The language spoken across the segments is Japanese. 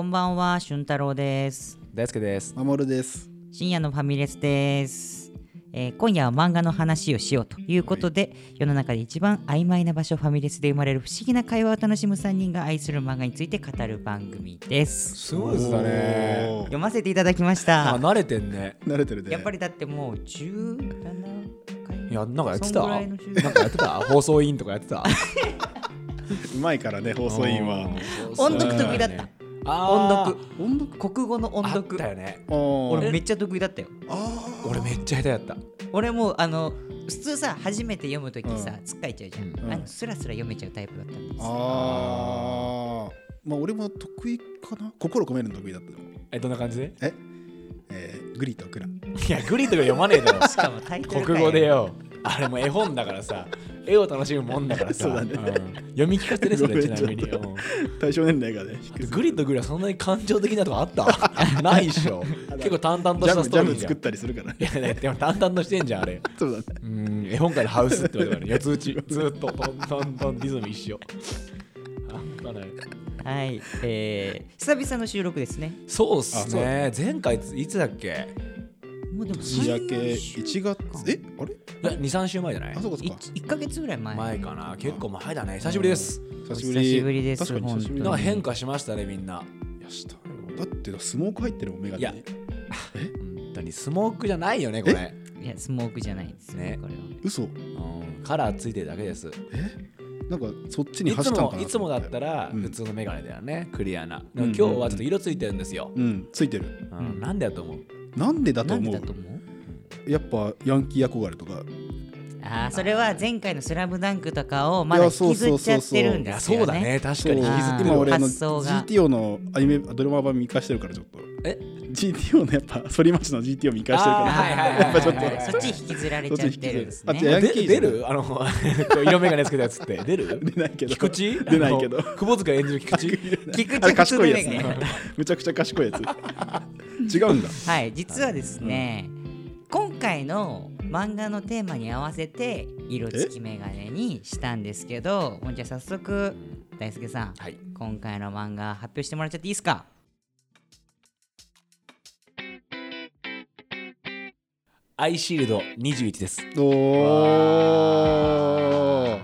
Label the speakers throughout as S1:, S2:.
S1: こんばんは、俊太郎です。
S2: 大輔です。
S3: 守です。
S1: 深夜のファミレスです。えー今夜は漫画の話をしようということで、世の中で一番曖昧な場所ファミレスで生まれる不思議な会話を楽しむ3人が愛する漫画について語る番組です。
S2: すごいですだね。
S1: 読ませていただきまし
S2: あ、
S1: た。
S2: 慣れてんね。
S3: 慣れてるね。
S1: やっぱりだってもう17回？
S2: いや、なんかやってた？なんかやってた？放送委員とかやってた？
S3: うまいからね、放送委員は。
S1: 音読得意だった。音読。
S3: 音読？
S1: 国語の音
S2: あっ
S1: 読
S2: た。よね。
S3: 俺
S1: 俺めっちゃ得意だったよ。
S2: 俺めっちゃ下手やった。
S1: 俺もうあの普通さ初めて読むときさ、
S3: う
S1: つっかいちゃうじゃん、
S2: うん
S1: あのスラスラ読めちゃうタイプだったんです
S3: あー。まあ俺も得意かな？心込めるの得意だった
S2: え、どんな感じで？
S3: ええーグリとクラ。
S2: いや、グリとか読まねえだろ。
S1: しかもタイトルか
S2: 国語でよ。あれも絵本だからさ。絵を楽しむもんだからさ。
S3: そうだね
S2: ん読み聞かせてね、それちなみに。
S3: ちょっ
S2: うん
S3: 対象年齢がね、低す
S2: グリとグリはそんなに感情的なとこあった？ないっしょ。結構淡々としたストーリーじゃ
S3: 作っ。たりするからね。
S2: いやね、でも淡々としてんじゃん、あれ。
S3: そうだね。
S2: うん、絵本界のハウスって言われてるから、四つ打ち、ずっとトントントンリズム一緒。あかない
S1: はいえー、久々の収録ですね
S2: そうっすね。前回いつだっけ
S1: もうでも
S3: 年明け
S1: 3
S3: 1月、えあれ？
S2: いや ?2、3週前じゃない？
S3: あ、そうかそうか。
S1: 1ヶ月ぐらい前
S2: 前かな。結構前だね。久しぶりです。
S3: 久しぶ
S1: お久し
S3: り。
S1: ぶりです
S3: 確かに久しぶりだ
S2: なんか変化しましたね、みんな。
S3: いやしたよだってスモーク入ってるもん、メガネに。
S2: いや本当にスモークじゃないよね、これ。
S1: いやスモークじゃないんですよね
S2: ね
S1: これは
S3: 嘘
S2: うんカラーついてるだけです。
S3: え？なんかそっちに
S2: いつ
S3: 走ったのかな
S2: もいつもだったら
S3: うん
S2: 普通のメガネだよね、クリアな。でも
S3: うん
S2: 今日はちょっと色ついてるんですよ。
S3: うん、ついてる。
S2: うんなんでやと思う？
S3: なんでだと思う？
S1: だと思う？
S3: やっぱヤンキー憧れとか。
S1: あーそれは前回の「スラムダンクとかをまだ引きずっちゃってるん
S2: いや、
S1: ですよね。
S2: そうだね。確か
S3: そう。
S2: に引きずってる
S3: 今俺あの GTO のアニメドラマ版見返してるからちょっと。
S2: え
S3: ？GTO のやっぱ反町の GTO 見返してるから。やっぱちょっと
S1: そっち引きずられちゃってるんですね。
S3: ヤンキー
S2: で出る？あの 色眼鏡つけたやつって出る？
S3: 出ないけど。
S2: 菊池？
S3: 出ないけど。
S2: あの窪塚演じる菊池？
S1: 菊池
S3: 賢いやつ
S1: 普通のメガネ
S3: ね。む ちゃくちゃ賢いやつ違うんだ。
S1: はい実はですね、今回の漫画のテーマに合わせて色付きメガネにしたんですけどもうじゃあ早速大輔さん
S2: はい。
S1: 今回の漫画発表してもらっちゃっていいですか？
S2: アイシールド21です。
S3: おー。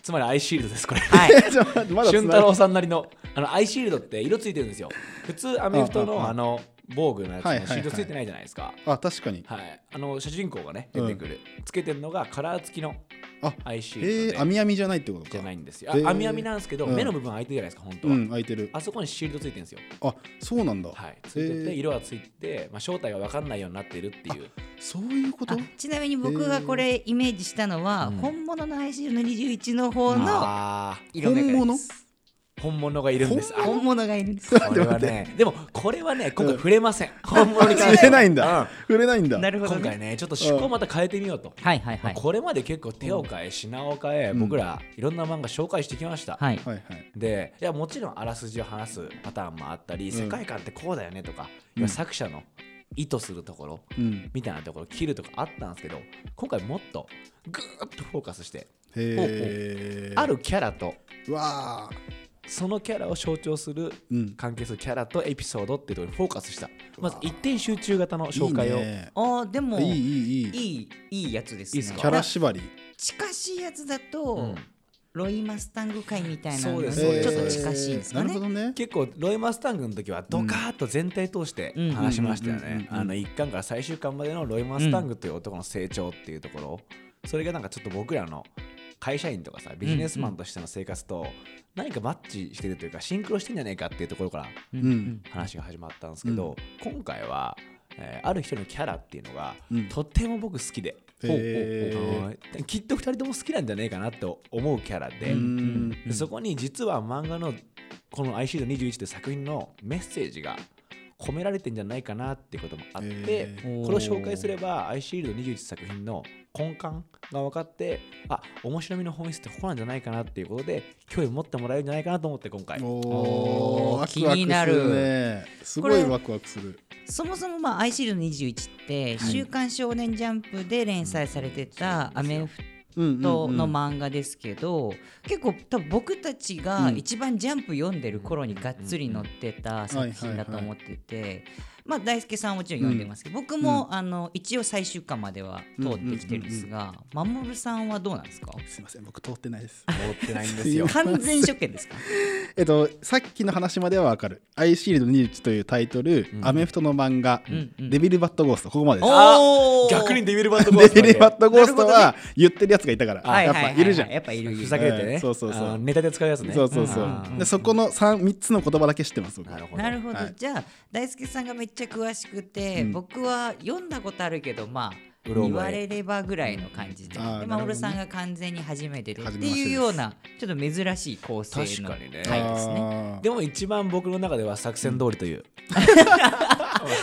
S2: つまりアイシールドですこれ。
S1: はい。
S2: 俊太郎さんなりのあのアイシールドって色ついてるんですよ。普通アメフト
S3: うんうんうん
S2: のあの防具のやつのシールドつい。てないじゃないですか。
S3: あ確かに。
S2: はい。あの主人公がね出てくる。つけてるのがカラー付きの
S3: あ
S2: アイシー
S3: えー、
S2: ルドで
S3: 網網じゃないってことか。
S2: じゃないんですよ。
S3: へー。
S2: あ網網なんですけど
S3: うん。
S2: 目の部分開いてるじゃないですか本当
S3: う
S2: は
S3: ん開いてる。
S2: あそこにシールドついてるんですよ。
S3: あそうなんだ、
S2: はい、ついてて色がついて、まあ、正体が分かんないようになっているっていう。
S3: そういうこと？
S1: あちなみに僕がこれイメージしたのは、
S2: うん。
S1: 本物の ICU の21の方の
S2: あ
S1: 色メガネです。
S3: 本物
S2: ー本物がいるんです。あ
S1: 本物がいるんです。
S2: これはねでもこれはね今回触れません。本物に関
S3: 触れないんだ、
S2: うん。
S3: 触れないんだ。
S1: なるほど、ね、
S2: 今回ねちょっと趣向また変えてみようと、
S1: はいはいはい。
S2: これまで結構手を変え品を変え、
S3: うん。
S2: 僕らいろんな漫画紹介してきました、
S1: はい。
S3: はいはい。
S2: でいやもちろんあらすじを話すパターンもあったり、
S3: ん。
S2: 世界観ってこうだよねとか、作者の意図するところ
S3: うん。
S2: みたいなところ切るとかあったんですけど今回もっとぐーっとフォーカスしてあるキャラと
S3: うわ
S2: そのキャラを象徴する関係するキャラとエピソードっていうところにフォーカスした。まず一点集中型の紹介を。
S3: いいね。
S1: あーでも
S3: いいいいいい。
S1: いいいいやつですね。
S2: いいっすか？
S3: キャラ縛り。
S1: 近しいやつだと、
S2: うん。
S1: ロイマスタング会みたいなのに
S2: そうです。
S1: ちょっと近しいんですかね。
S3: なるほ。どね。
S2: 結構ロイマスタングの時はドカーッと全体通して
S1: うん。
S2: 話しましたよ
S3: うんうんうんうん。
S2: ねあの1巻から最終巻までのロイマスタングという男の成長っていうところ。それがなんかちょっと僕らの会社員とかさビジネスマンとしての生活と何かマッチしてるというかシンクロしてんじゃないかっていうところから話が始まったんですけど、今回は、えーある一人のキャラっていうのが、
S3: うん。
S2: とっても僕好きで、きっと2人とも好きなんじゃないかなと思うキャラで、そこに実は漫画のこの「アイシールド21」という作品のメッセージが込められてんじゃないかなっていうこともあって、
S3: へ
S1: ー。
S2: これを紹介すれば「アイシールド21」作品の根幹が分かってあ面白みの本質ってここなんじゃないかなっていうことで興味持ってもらえるんじゃないかなと思って今回。
S3: お
S1: おー
S3: ーワクワク
S1: 気になる。
S3: するねすごいワクワクする。
S1: そもそもまあ「アイシールド21」って「週刊少年ジャンプ」で連載されてたアメフトの漫画ですけど、結構多分僕たちが
S3: うん
S1: 一番ジャンプ読んでる頃にがっつり載ってた作品だと思ってて。まあ、大輔さんはもちろん読んでますけど、僕も、あの一応最終巻までは通ってきてるんですが、守さんはどうなんですか？
S3: すいません僕通ってないです。
S2: 通ってないんですよ。
S1: 完全初見ですか？
S3: えっとさっきの話まではわかる「アイシールド21」というタイトル、アメフトの漫画、
S1: んうん。
S3: デビルバットゴースト。ここまでです。
S2: 逆にデビルバットゴースト
S3: デビルバットゴーストは言ってるやつがいたから、
S1: はい
S3: やっ
S1: はいはい。はい
S3: ぱいるじゃん、
S1: やっぱいる
S2: ふざけてね。
S3: そうそうそう。
S2: ネタで使うやつね。
S3: そうそうそう、でそこの 3, 三つの言葉だけ知ってます僕
S2: なるほど
S1: なるほど、
S3: はい。
S1: じゃあ大輔さんがめっちゃ詳しくて、
S3: うん。
S1: 僕は読んだことあるけどまあ
S2: うろ覚え。
S1: 言われればぐらいの感じで、で
S3: あーなるほどね。
S1: 守さんが完全に初めてでって
S3: 初めましてです
S1: いうようなちょっと珍しい構成の
S2: 確かにね。
S1: 回ですね。
S3: あー
S2: でも一番僕の中では作戦通りという。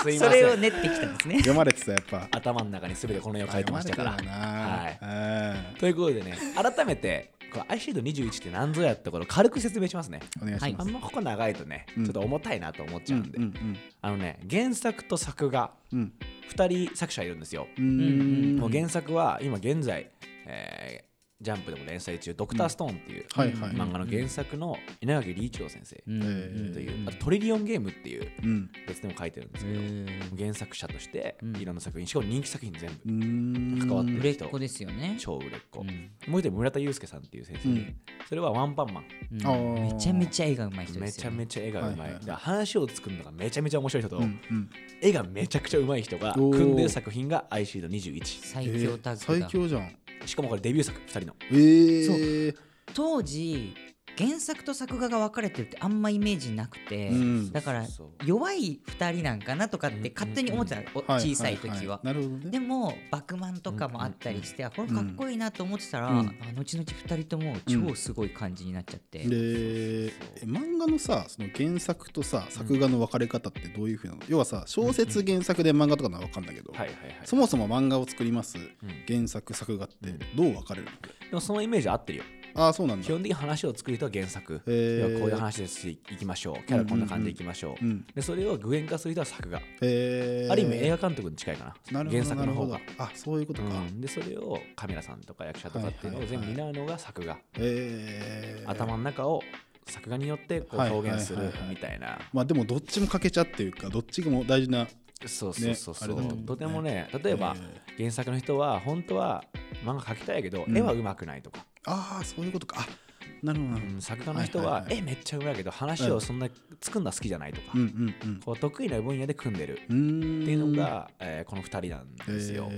S2: すいま
S1: それを練ってきたんですね。
S3: 読まれてたやっぱ。
S2: 頭の中に全てこの絵を描いてましたから。
S3: 読まれてたな。
S2: はい。
S3: い
S2: ということでね改めてアイシールド21って何ぞやってことを軽く説明しますね。
S3: お願いします、
S2: あんまここ長いとね、
S3: うん。
S2: ちょっと重たいなと思っちゃうんで、
S3: うんうん
S2: あのね原作と作画
S3: うん。
S2: 2人作者いるんですよ、もう原作は今現在、えージャンプでも連載中「ドクターストーン」っていう漫画の原作の稲垣理一郎先生という、あとトリリオンゲームっていう
S3: うん。
S2: 別でも書いてるんですけど、
S1: え
S2: 原作者として
S1: うん。
S2: いろんな作品しかも人気作品全部関わってる
S1: ー売れっ子ですよね。
S2: 超売れっ子、
S1: うん。
S2: もう一人村田祐介さんっていう先生それはワンパンマン。
S1: めちゃめちゃ絵がうまい人で
S2: め。ちゃめちゃ絵がうまい,、話を作るのがめちゃめちゃ面白い人と、絵がめちゃくちゃうまい人が組んでる作品がアイシード21
S1: 最強タッグだ、
S3: 最強じゃん
S2: しかもこれデビュー作2人の。
S3: えー、
S1: 当時原作と作画が分かれてるってあんまイメージなくて、
S3: うん。
S1: だから弱い2人なんかなとかって勝手に思ってたの、お
S3: は
S1: 小さい時は。
S3: なるほどね。
S1: でもバクマンとかもあったりして、あこれかっこいいなと思ってたら、
S3: うん。
S1: あ後々2人とも超すごい感じになっちゃって、
S3: でえ漫画のさその原作とさ作画の分かれ方ってどういうふうなの、要はさ小説原作で漫画とかなら分かんないけど、
S2: はいはいはい。
S3: そもそも漫画を作ります
S2: うん。
S3: 原作作画ってどう分かれるの？
S2: でもそのイメージ合ってるよ
S3: ああそうなんだ。
S2: 基本的に話を作る人は原作、
S3: へー。
S2: 要はこういう話です。いきましょう。キャラこんな感じでいきましょう,、
S3: うん
S2: でそれを具現化する人は作画、
S3: えー、
S2: ある意味映画監督に近いかな。原作の方が。
S3: あそういうことか、
S2: うん、でそれをカメラさんとか役者とかっていうのを全部担うのが作画、
S3: えー、
S2: 頭の中を作画によってこう
S3: はい
S2: 表現するみたいな、
S3: まあでもどっちも欠けちゃっていうかどっちも大事な
S2: そうそうそうそう、
S3: ねと
S2: てもね例えば、原作の人は本当は漫画描きたいけど、
S3: うん。
S2: 絵は上手くないとか、
S3: ああそういうことか。あなるほど
S2: うん作画の人は,、
S3: はいはい。はい
S2: 絵めっちゃ上手いけど話をそんな作るのは好きじゃないとか、こう得意な分野で組んでる。っていうのが、えーこの2人なんですよ。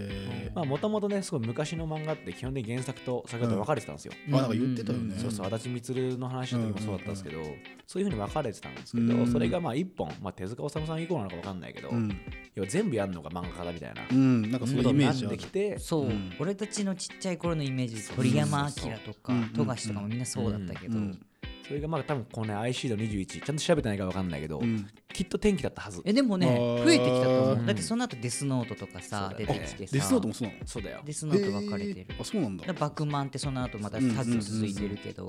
S2: もともとねすごい昔の漫画って基本的に原作と作画と分かれてたんですよ。
S3: あなんか言ってたよね、
S2: そうそう足立満の話の時もそうだったんですけど、そういうふうに分かれてたんですけど、
S3: うん。
S2: それがまあ一本、まあ、手塚治虫さん以降なのか分かんないけど、
S3: うん、
S2: 要は全部やるのが漫画家だみたいな。こ
S3: うん、なんかそういうイメージある。
S2: てきて、
S1: そう、
S3: うん。
S1: 俺たちのちっちゃい頃のイメージ鳥山明とか
S3: うん。
S1: 富樫とかもみんなそうだったけど、
S3: うん。
S2: それがまあ多分このね IC の21ちゃんと調べてないから分かんないけど、
S3: うん。
S2: きっと天気だったはず。
S1: えでもね増えてきたと思
S2: う。
S1: うんだってその後デスノートとかさ、出てきてさ。
S3: デスノートもそうなの？
S2: そうだよ。
S1: デスノート分かれてる。
S3: あそうなんだ。
S1: バクマンってその後またタッグ続いてるけど、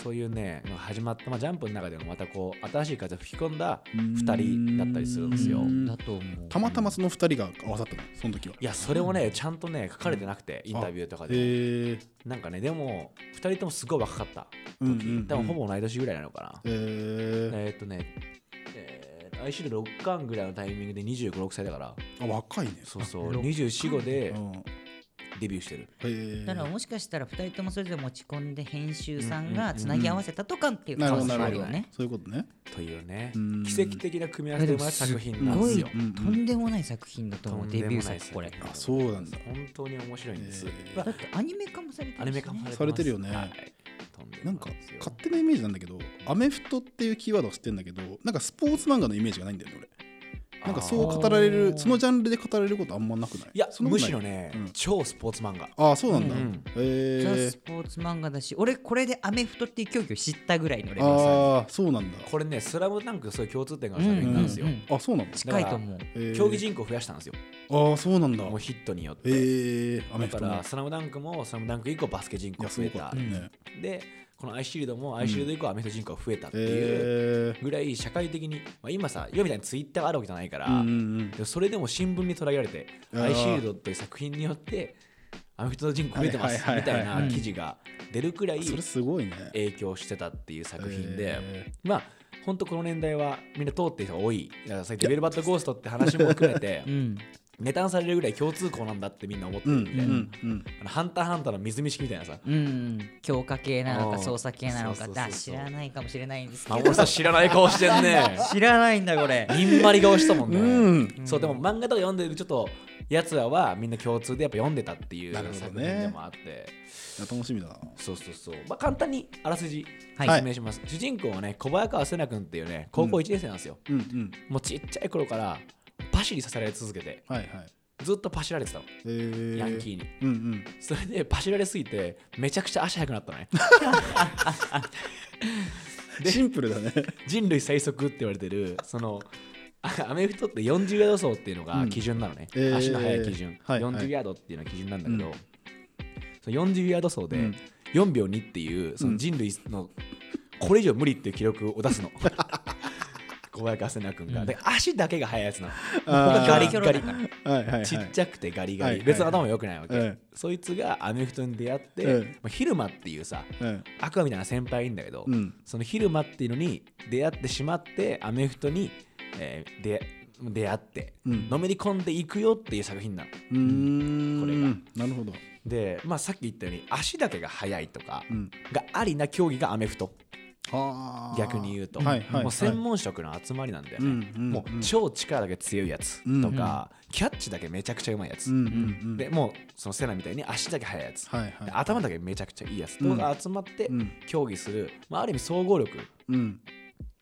S2: そういうね始まった、まあ、ジャンプの中でもまたこう新しい風を吹き込んだ
S3: うん。
S2: 2人だったりするんですよ。
S3: うん。
S1: だと思う
S3: たまたまその二人が合わさったのその時は。い
S2: やそれをねちゃんとね書かれてなくてインタビューとかでなんかねでも2人ともすごい若かった。時、
S3: うん
S2: 多分ほぼ同い年ぐらいなのかな、
S3: へえ
S2: えーっとね、えー、IC で6巻ぐらいのタイミングで2 5 6歳だから。
S3: あ若いね。
S2: そうそう。
S1: 六
S2: 24、5で
S3: うん
S2: デビューしてる。
S1: だからもしかしたら2人ともそれぞれ持ち込んで編集さんがつなぎ合わせたとかっていう
S3: なる
S1: 可能性もあるよね。
S3: そういうことね。
S2: というね
S3: うん。
S2: 奇跡的な組み合わせで生まれた作品なん
S1: すごい
S2: ですよ
S1: とんでもない作品だと思う、デビュー作これ。
S3: あそうなんだ。
S2: 本当に面白いんです、
S1: だってアニメ化もされてる
S2: アニメ化も
S3: されてるよね。なんか勝手なイメージなんだけどアメフトっていうキーワードは知ってるんだけどなんかスポーツ漫画のイメージがないんだよね俺なんかそう語られるそのジャンルで語られることあんまなくない？
S2: いや
S3: そんなことない。
S2: むしろね、
S3: うん。
S2: 超スポーツ漫画。
S3: ああそうなんだ、
S2: うん。
S3: へえ
S1: ザ・スポーツ漫画だし俺これでアメフトっていう競技を知ったぐらいのレベルさ
S3: ああそうなんだ。
S2: これね「スラムダンクそういう共通点があるんですよ、
S1: うんうんうん。
S3: あそうなんだ。
S1: 近いと思う。
S3: へー。
S2: 競技人口を増やしたんですよ。
S3: ああそうなんだ。
S2: もうヒットによって、
S3: へえアメフトも
S2: だから「スラムダンクも「スラムダンク以降バスケ人口増えた
S3: ね。
S2: でこのアイシールドもアイシールド以降アメフト人口が増えたっていうぐらい社会的に、まあ、今さ今みたいにツイッターがあるわけじゃないから、
S3: うんうん
S2: それでも新聞に取り上げられてアイシールドという作品によってアメフトの人口増えてますみたい
S1: はい
S2: な記事が出るくらい
S3: それすごいね。
S2: 影響してたっていう作品で、
S3: え
S2: まあ本当この年代はみんな通ってる人が多い。いやさっきデベルバットゴーストって話も含めて
S1: うん
S2: ネタにされるぐらい共通項なんだってみんな思って
S3: ーうん
S2: るんで、
S3: うんうん。
S2: あのハンターハンターの水見式みたいなさ。
S1: うん強化系なのか操作系なのかだ知らないかもしれないんですけ
S2: あ
S1: ど。
S2: 俺さ知らない顔してんね。
S1: 知らないんだこれ。
S2: にんまり顔したもんね、
S3: うん。
S2: そうでも漫画とか読んでるちょっとやつらはみんな共通でやっぱ読んでたっていう作品でもあって、
S3: いや楽しみだな。
S2: そうそうそう、まあ、簡単にあらすじ
S1: はい。
S2: 説明します、主人公はね小早川瀬名君っていうね高校1年生なんですよ、
S3: うんうん。
S2: もうちっちゃい頃からパシリさせられ続けて。
S3: はいはい。
S2: ずっとパシられてたの。
S3: えー。
S2: ヤンキーに。
S3: うんうん。
S2: それでパシられすぎてめちゃくちゃ足速くなったのね。で
S3: シンプルだね。
S2: 人類最速って言われてるそのあアメフトって40ヤード走っていうのが
S3: うん。
S2: 基準なのね、
S3: えー。
S2: 足の速い基準、
S3: はいはい。
S2: 40ヤードっていうのが基準なんだけど、
S3: うん。
S2: その40ヤード走で
S3: うん。
S2: 4秒2っていうその人類のこれ以上無理っていう記録を出すの 小早川瀬名君が、
S1: うん。
S2: で足だけが速いやつなの。ガリガリ。
S3: はいはいはい。
S2: ちっちゃくてガリガリ、
S3: はいはい
S2: 別に頭良くないわけ、
S3: うん。
S2: そいつがアメフトに出会って、
S3: うん。
S2: まあ、昼間っていうさ
S3: うん。
S2: アクアみたいな先輩いるんだけど、
S3: うん。
S2: その昼間っていうのに出会ってしまってアメフトに、えーで出会って、
S3: うん。
S2: のめり込んでいくよっていう作品なの。これが。
S3: なるほど。
S2: で、まあ、さっき言ったように足だけが速いとか
S3: うん。
S2: がありな競技がアメフト。
S3: はあ
S2: 逆に言うと、
S3: はいはい
S2: もう専門職の集まりなんだよね、
S3: うんうん
S2: もう超力だけ強いやつとか、キャッチだけめちゃくちゃうまいやつ、
S3: うんうんうん
S2: でもうそのセナみたいに足だけ速いやつ、
S3: はいはい
S2: で頭だけめちゃくちゃいいやつとかが集まって
S3: うん。
S2: 競技する、まあ、ある意味総合力。
S3: うん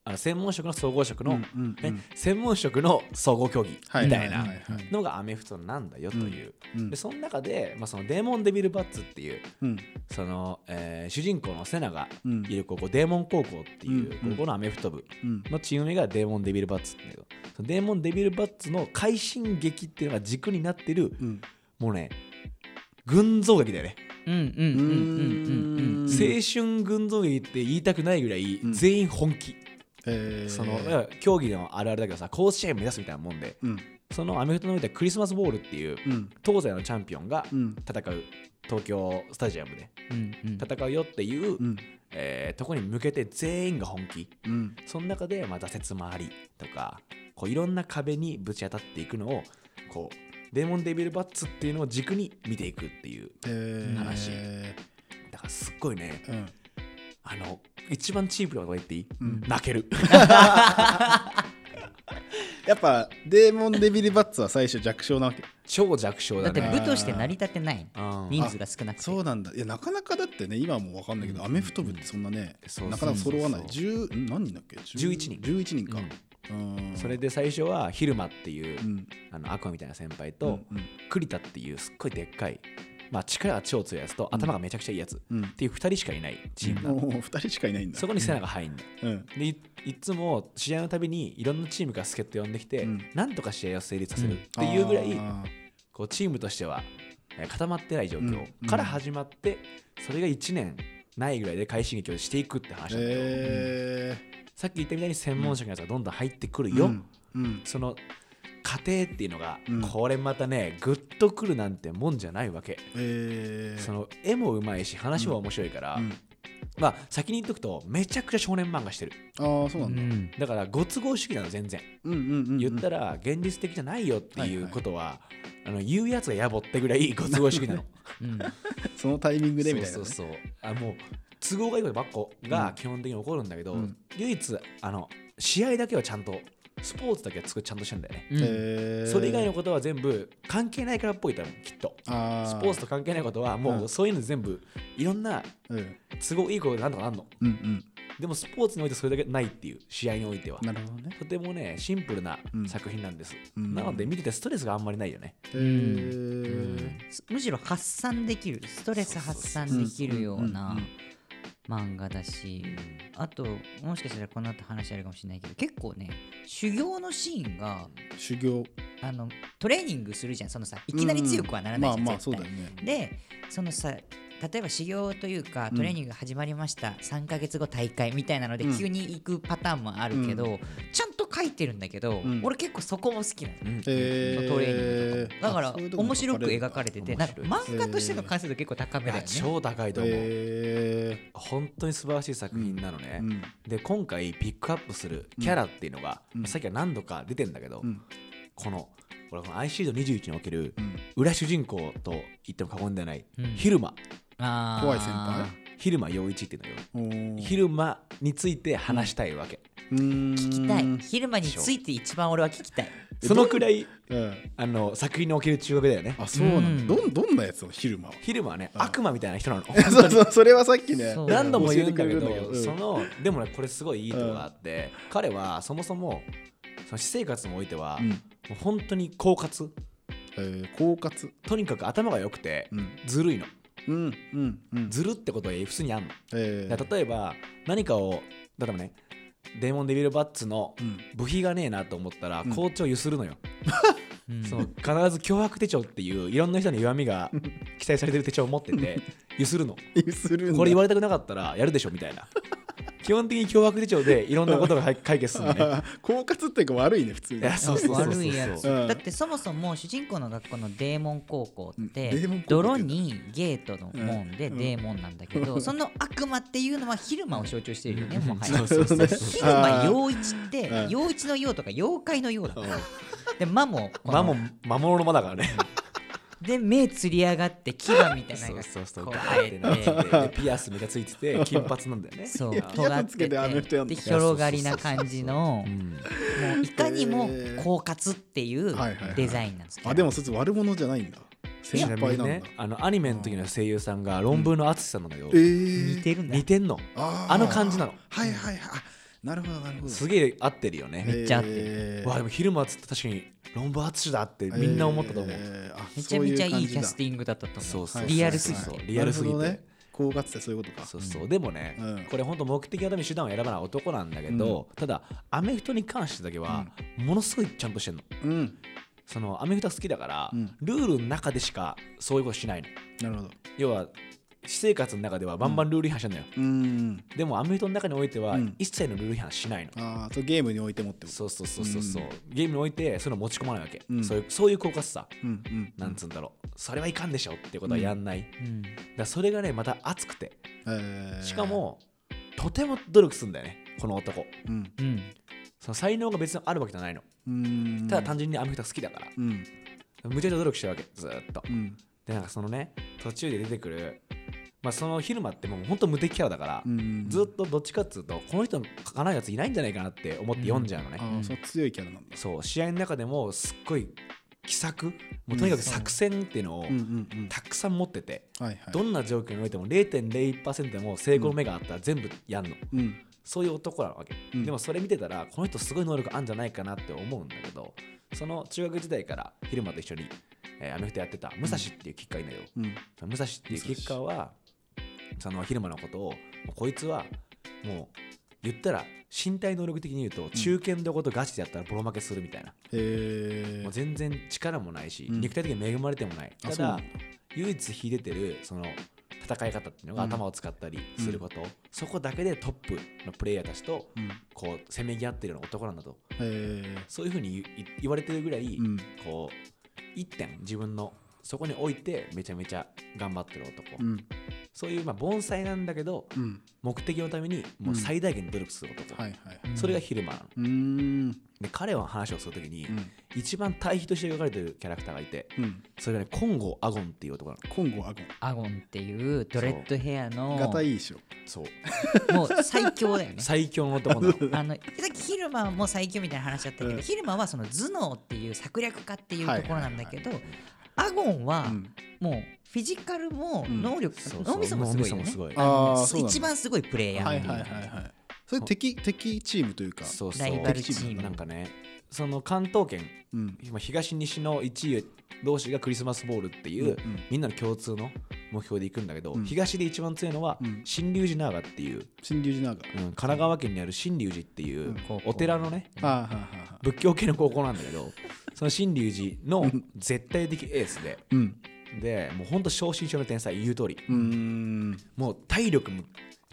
S2: あの専門職の総合職の、
S3: うんうんうん。
S2: ね、専門職の総合競技みたいなのがアメフトなんだよという、
S3: うん。
S2: でその中で、まあ、そのデーモン・デビル・バッツっていう
S3: うん。
S2: その、えー主人公のセナが
S3: うん。
S2: いる高校、デーモン高校っていう
S3: うん
S2: 高校のアメフト部
S3: うん。
S2: のチーム名がデーモン・デビル・バッツって言う。んだけどそのデーモン・デビル・バッツの快進撃っていうのが軸になってる
S3: うん。
S2: もうね群像劇だよね。
S1: うんうんうんうんうんうん
S3: うん。
S2: 青春群像劇って言いたくないぐらい
S3: うん。
S2: 全員本気、
S3: えー。
S2: その競技のあるあるだけどさ甲子園目指すみたいなもんで
S3: うん。
S2: そのアメフトの上でクリスマスボールっていう
S3: うん。
S2: 東西のチャンピオンが
S3: うん。
S2: 戦う東京スタジアムで戦うよっていう、
S3: うん。
S2: えーとこに向けて全員が本気。
S3: うん。
S2: その中で、まあ、挫折もありとかこういろんな壁にぶち当たっていくのをこうデーモン・デビル・バッツっていうのを軸に見ていくっていう
S3: えー。
S2: 話だからすっごいね
S3: うん。
S2: あの一番チープなこと言っていい、
S3: うん。
S2: 泣ける。
S3: やっぱデーモン・デビル・バッツは最初弱小なわけ。
S2: 超弱小だね。
S1: だって部として成り立ってない。
S2: うん。
S1: 人数が少なくて。
S3: そうなんだ。いやなかなかだってね今はもう分かんないけど、アメフト部ってそんなね
S2: そう
S3: なかなか揃わない。
S2: そう
S3: 10ん何人だっけ？10
S2: 11人。
S3: 11人か、うん。
S2: それで最初はヒルマっていう、
S3: うん。
S2: あのアクアみたいな先輩と、
S3: うん。
S2: 栗田っていうすっごいでっかい、まあ、力が超強いやつと頭がめちゃくちゃいいやつ、っ
S3: うん。
S2: ていう2人しかいないチームなの、
S3: もう2人しかいないんだ。
S2: そこにセナが入んだ、
S3: うん。
S2: でいいつも試合のたびにいろんなチームが助っ人呼んできて、
S3: うん。
S2: なんとか試合を成立させるっていうぐらい、
S3: あ
S2: こうチームとしてはえー固まってない状況
S3: うん。
S2: から始まって、それが1年ないぐらいで快進撃をしていくって
S3: ー
S2: 話だけど、
S3: え
S2: さっき言ったみたいに専門職のやつがどんどん入ってくる
S3: ー、
S2: よ、その過程っていうのが、
S3: うん。
S2: これまたねグッとくるなんてもんじゃないわけ、
S3: えー、
S2: その絵もうまいし話も面白いから、
S3: うん。
S2: まあ先に言っとくとめちゃくちゃ少年漫画してる。
S3: ああそうなだ、
S1: うん。ん
S2: だからご都合主義なの全然。
S3: うんうんうんうん、
S2: 言ったら現実的じゃないよってい
S3: はいはい。
S2: うことは、あの言うやつが野暮ってぐらいご都合主義なの。
S1: うん。
S3: そのタイミングでみたいな、ね、
S2: そうそうそう。あもう都合がいいことばっかが基本的に起こるんだけど、
S3: うん。
S2: 唯一あの試合だけはちゃんとスポーツだけは作っちゃんとしてんだよね、
S1: うん。
S3: えー、
S2: それ以外のことは全部関係ないからっぽいと思うきっと。
S3: あ
S2: スポーツと関係ないことはも
S3: う
S2: うん。そういうの全部いろんな
S3: うん。
S2: 都合いいことでなんとかなんの。
S3: うんうん。
S2: でもスポーツにおいてそれだけないっていう試合においては。
S3: なるほどね。
S2: とてもねシンプルな
S3: うん。
S2: 作品なんです、
S3: うん。
S2: なので見ててストレスがあんまりないよね、
S3: え
S1: うん。
S3: ー
S1: むしろ発散できる。ストレス発散できるよう
S3: うん
S1: な漫画だしあともしかしたらこの後話あるかもしれないけど結構ね修行のシーンが
S3: 修行。
S1: あのトレーニングするじゃん。そのさいきなり強くはならないじゃん、
S3: まあまあ
S1: 絶対。
S3: そうだよね。
S1: でそのさ例えば修行というかトレーニングが始まりました、3ヶ月後大会みたいなので
S3: うん。
S1: 急に行くパターンもあるけど、
S3: う
S1: ちゃんと書いてるんだけど、
S3: うん。
S1: 俺結構そこも好きなの。
S2: うん。
S3: えー
S1: トレーニングとか。もだから面白く描かれててなんか漫画としての完成度結構高めだよね。
S2: 超高いと思う、
S3: え
S2: 本当に素晴らしい作品なのね、
S3: ーうん。
S2: で今回ピックアップするキャラっていうのが、
S3: うん。
S2: さっきは何度か出てんだけど、
S3: うん。
S2: このこのアイシールド21における
S3: うん。
S2: 裏主人公と言っても過言ではない、
S1: うん。
S2: 昼間
S3: 怖い先輩？
S2: 昼間陽一っていうのよ。昼間について話したいわけ、
S3: うーん。
S1: 聞きたい。昼間について一番俺は聞きたい。
S2: そのくらい
S3: うん
S2: あの作品における中学だよね。
S3: あそうなんだ。
S1: うん。
S3: どんどんなやつを昼間は。
S2: 昼間はね、
S3: うん
S2: 悪魔みたいな人なの。
S3: そうそうそれはさっきね。
S2: 何度も言うんだけど
S3: 教えてくれるん。
S2: そのでもねこれすごいいいとこがあって、彼はそもそもその私生活においては、
S3: うん。
S2: もう本当に狡猾。
S3: えー狡猾。
S2: とにかく頭が良くて、
S3: うん。
S2: ずるいの
S3: うんうんうん。
S2: ずるってことは普通にあんの、
S3: えー
S2: 例えば何かを例えばねデーモンデビルバッツの
S3: うん。
S2: 部費がねえなと思ったら
S3: うん。
S2: 校長ゆするのよ、
S1: うん。
S2: その必ず脅迫手帳っていういろんな人の弱みが記載されてる手帳を持ってて ゆするの。
S3: ゆする
S2: これ言われたくなかったらやるでしょみたいな基本的に脅迫手帳でいろんなことが解解決するのね。
S3: 狡猾っていうか悪いね普通に。
S2: いやそうそうそうそう
S1: 悪いやつ。
S3: うん。
S1: だってそもそも主人公の学校のデーモン高校っ
S3: うん
S1: て。泥にゲートの門で
S3: うん。
S1: デーモンなんだけ
S3: うん
S1: ど その悪魔っていうのは昼間を象徴しているよね
S2: うん。
S1: もはや。
S2: そうそうそうそう。
S1: 昼間陽一って
S3: うん。
S1: 陽一の陽とか妖怪の陽だ
S2: うん。
S1: で魔も
S2: 魔も魔物の魔だからね
S1: で目つり上がって牙みたいなのが
S2: そうそうそう。
S1: こう
S2: ガ
S1: 生え
S2: て。ピアス目がついてて金髪なんだよね。
S1: そう尖って
S3: つけて
S1: で。広がりな感じの
S2: うん
S1: もういかにも
S3: えー。
S1: 狡猾っていうデザインなんですけど。
S3: あでもそいつ悪者じゃないんだ。先
S2: ちなみに
S3: 輩なんだ、
S2: ねあのアニメの時の声優さんが論文の淳さんなんだよ
S3: えー、
S1: 似てるんだ。
S2: 似てんの。
S3: あ
S2: の感じなの。
S3: はいはいはい。あなるほどなるほど。
S2: すげえ合ってるよね。
S1: めっちゃ合ってる。
S3: えー
S2: わあでも昼間っつって確かに論文淳だってみんな思ったと思う。
S3: えー。あ
S1: めちゃめちゃいいキャス
S3: ィ
S1: ティングだったと思う。
S2: そうそう
S1: リアルすぎて。
S2: そうリアルすぎて。
S3: ね。狡猾ってそういうことか。
S2: そうそう。でもね、
S3: うん。
S2: これ本当目的のために手段を選ばない男なんだけど、ただアメフトに関してだけはものすごいちゃんとしてんの。
S3: うん。
S2: そのアメフト好きだから、
S3: うん。
S2: ルールの中でしかそういうことしないの。
S3: なるほど。
S2: 要は私生活の中ではバンバンルール違反してんのよ、
S3: うん。
S2: でもアメフトの中においては
S3: うん。
S2: 一切のルール違反しないの、
S3: ああそうゲームにおいてもって
S2: そうそうそうそうそう、
S3: うん。
S2: ゲームにおいてそういうの持ち込まないわけ、
S3: うん。
S2: そういうそういう狡猾さ
S3: うんうん。
S2: なんつうんだろう。それはいかんでしょっていうことはやんない、だそれがねまた熱くて。
S3: えー。
S2: しかもとても努力するんだよね。この男。
S3: うん。
S1: うん
S2: その才能が別にあるわけじゃないの。
S3: うん。
S2: ただ単純にアメフトが好きだから。
S3: うん。
S2: むちゃくちゃ努力してるわけずーっと。
S3: うん。
S2: でなんかそのね途中で出てくるまあその昼間ってもう本当無敵キャラだから、
S3: うん
S2: ずっとどっちかっつうとこの人の書かないやついないんじゃないかなって思って読んじゃうのね、
S3: ああそう強いキャラなんだ。
S2: そう試合の中でもすっごい奇策もうとにかく作戦っていうのを
S3: うんうんうん。
S2: たくさん持ってて、どんな状況においても0.01%でも成功の目があったら全部やんの、
S3: うん。
S2: そういう男なわけ、
S3: うん。
S2: でもそれ見てたらこの人すごい能力あるんじゃないかなって思うんだけどその中学時代から昼間と一緒に、えーアメフトやってた武蔵っていうキッカーいるんだよ、
S3: うん。
S2: 武蔵っていうキッカーはその昼間のことをこいつはもう言ったら身体能力的に言うと中堅どことガチでやったらボロ負けするみたいな、
S3: へえ
S2: もう全然力もないし、
S3: うん。
S2: 肉体的に恵まれてもない。ただ唯一秀でてるその戦い方っていうのが
S3: うん。
S2: 頭を使ったりすること、そこだけでトップのプレイヤーたちと
S3: うん。
S2: こうせめぎ合ってるような男なんだと。そういうふうに言われてるぐらい、
S3: うん。
S2: こう一点自分のそこに置いてめちゃめちゃ頑張ってる男、
S3: うん
S2: そういうまあ盆栽なんだけど
S3: うん。
S2: 目的のためにもう最大限努力する男、
S3: はいはいはい。
S2: それが昼間なの。
S3: うーん。
S2: で彼は話をするときに、
S3: うん。
S2: 一番対比として描かれてるキャラクターがいて
S3: うん。
S2: それがねコンゴ・アゴンっていう男なの。
S3: コンゴアゴン。
S1: アゴンっていうドレッドヘアの
S3: ガタいいでしょ。
S2: そう。
S1: もう最強だよね。
S2: 最強の男なの
S1: あのさっき昼間も最強みたいな話だったけど、
S3: うん。
S1: 昼間はその頭脳っていう策略家っていうところなんだけど、
S3: はい
S1: アゴンは
S3: うん。
S1: もうフィジカルも
S3: うん。
S1: 能力、脳みそもすごい。よね一番すごいプレイヤーっていう
S3: はいはいはい。はいそれ敵敵チームというか。
S2: そうそう。
S1: ライバルチーム。
S2: なんかねその関東圏
S3: うん。
S2: 今東西の1位同士がクリスマスボールっていう、
S3: うん
S2: みんなの共通の目標で行くんだけど、
S3: うん。
S2: 東で一番強いのは
S3: うん。
S2: 新龍寺ナーガっていう、
S3: 新龍寺ナー
S2: うん。神奈川県にある新龍寺っていうお寺のね仏教系の高校なんだけどその新龍寺の
S3: うん
S2: 絶対的エースで
S3: うん。
S2: でもうほんと正真正銘の天才言う通り。
S3: うーん。
S2: もう体力も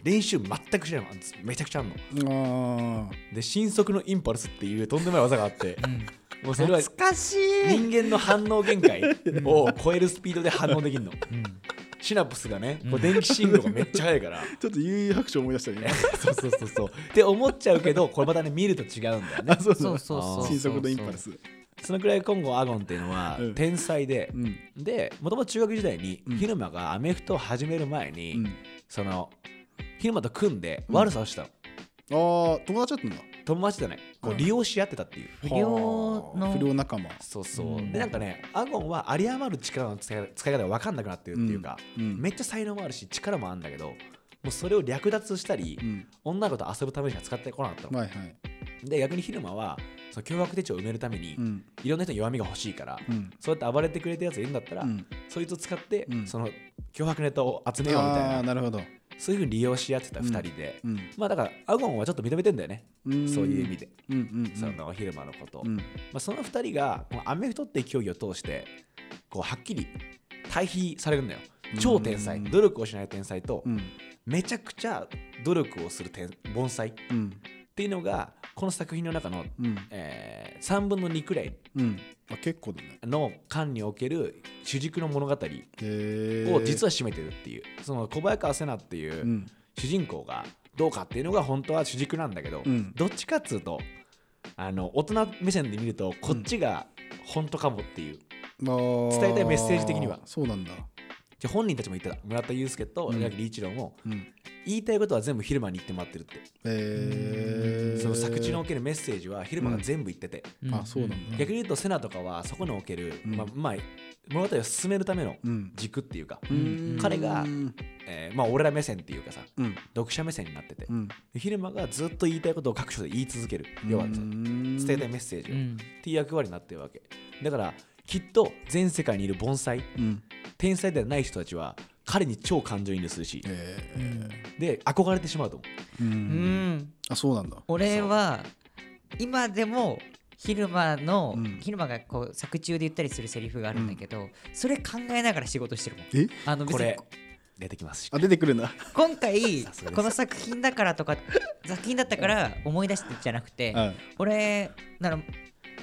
S2: 練習全くしない。のめちゃくちゃあんの。
S3: あ
S2: で新速のインパルスっていうとんでもない技があって
S1: うん。
S2: もうそれは
S1: 懐かしい、
S2: 人間の反応限界を超えるスピードで反応できるの。
S1: うん。
S2: シナプスがねこう電気信号がめっちゃ速いから。
S3: ーちょっと悠々白書思い出したね
S2: そうそうそうそう。って思っちゃうけどこれまたね見ると違うんだよね。
S3: あそう
S1: そう。そうそう
S3: 新速度インパルス
S2: そのくらい今後アゴンっていうのは
S3: うん。
S2: 天才で、
S3: うん。
S2: でもともと中学時代に
S3: うん。
S2: 昼間がアメフトを始める前に、
S3: うん。
S2: その昼間と組んで
S3: うん。
S2: 悪さをしたの、
S3: ああ友達だったんだ。
S2: 友達とねこ
S3: う
S2: うん。利用し合ってたっていう、
S1: 不良の
S3: 不良仲間。
S2: そうそう、
S1: うん。
S2: でなんかねアゴンは有り余る力の使い使い方が分かんなくなってるっていうか、
S3: うん。
S2: めっちゃ才能もあるし力もあるんだけどもうそれを略奪したり、
S3: うん。
S2: 女の子と遊ぶためにしか使ってこなかったの、
S3: はいはい。
S2: で逆に昼間はその脅迫手帳を埋めるために、
S3: うん。
S2: いろんな人に弱みが欲しいから、
S3: うん。
S2: そうやって暴れてくれたやついるんだったら、
S3: うん。
S2: そいつを使って、
S3: うん。
S2: その脅迫ネタを集めようみたい
S3: あ
S2: な
S3: あなるほど。
S2: そういうふうに利用し合ってた2人で、
S3: うん。
S2: まあだからアゴンはちょっと認めてんだよね、
S3: うん。
S2: そういう意味で、その昼間のこと。まあ、その2人がこのアメフトっていう競技を通してこうはっきり対比されるんだよ。超天才。
S3: うん
S2: 努力をしない天才と
S3: うん。
S2: めちゃくちゃ努力をする天盆栽っ
S3: うん。
S2: ていうのがこの作品の中の、
S3: うん。
S2: えー、3分の2くらい
S3: うん。あ結構だね。
S2: の間における主軸の物語を実は占めてるっていう。その小早川瀬名っていううん。主人公がどうかっていうのが本当は主軸なんだけど、
S3: うん。
S2: どっちかっつうとあの大人目線で見るとこっちが本当かもっていう、
S3: 伝
S2: 伝えたいメッセージ的には。
S3: そうなんだ
S2: じゃあ本人たちも言ってた村田祐介と
S3: うん。
S2: 矢一郎も
S3: うん。
S2: 言いたいことは全部昼間に言ってもらってるって、その作中におけるメッセージは昼間が全部言ってて、
S1: うん。
S3: あそうなんだ。
S2: 逆に言うとセナとかはそこにおける、
S3: うん。
S2: まあまあ、物語を進めるための
S3: うん。
S2: 軸っていうか、
S3: うん。
S2: 彼が
S3: うん。
S2: えーまあ俺ら目線っていうかさ
S3: うん。
S2: 読者目線になってて、
S3: うん。
S2: 昼間がずっと言いたいことを各所で言い続ける。要は
S3: うん。
S2: 伝えたいメッセージを、
S1: うん。
S2: っていう役割になってるわけ。だからきっと全世界にいる盆栽
S3: うん。
S2: 天才ではない人たちは彼に超感情移入するし
S3: へ
S2: で憧れてしまうと思
S3: えう。
S1: うん。ん。
S3: あそうなんだ。
S1: 俺は今でも昼間の、
S3: うん。
S1: 昼間がこう作中で言ったりするセリフがあるんだけど、それ考えながら仕事してるもん。
S3: え？
S2: う
S1: あの
S2: これ出てきますし。
S3: あ出てくるんだ。
S1: 今回 この作品だからとか作品だったから思い出してじゃなくて、
S3: うん。
S1: 俺なら